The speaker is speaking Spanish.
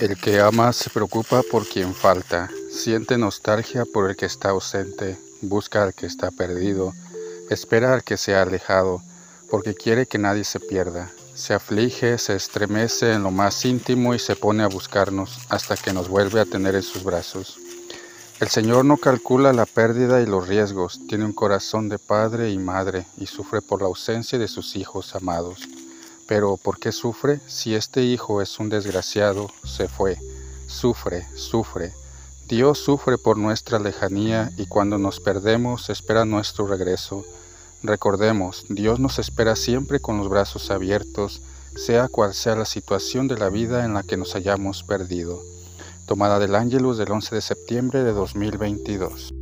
El que ama se preocupa por quien falta, siente nostalgia por el que está ausente, busca al que está perdido, espera al que se ha alejado, porque quiere que nadie se pierda. Se aflige, se estremece en lo más íntimo y se pone a buscarnos hasta que nos vuelve a tener en sus brazos. El Señor no calcula la pérdida y los riesgos, tiene un corazón de padre y madre y sufre por la ausencia de sus hijos amados. Pero ¿por qué sufre? Si este hijo es un desgraciado, se fue. Sufre, sufre. Dios sufre por nuestra lejanía y cuando nos perdemos espera nuestro regreso. Recordemos, Dios nos espera siempre con los brazos abiertos, sea cual sea la situación de la vida en la que nos hayamos perdido. Tomada del Ángelus del 11 de septiembre de 2022.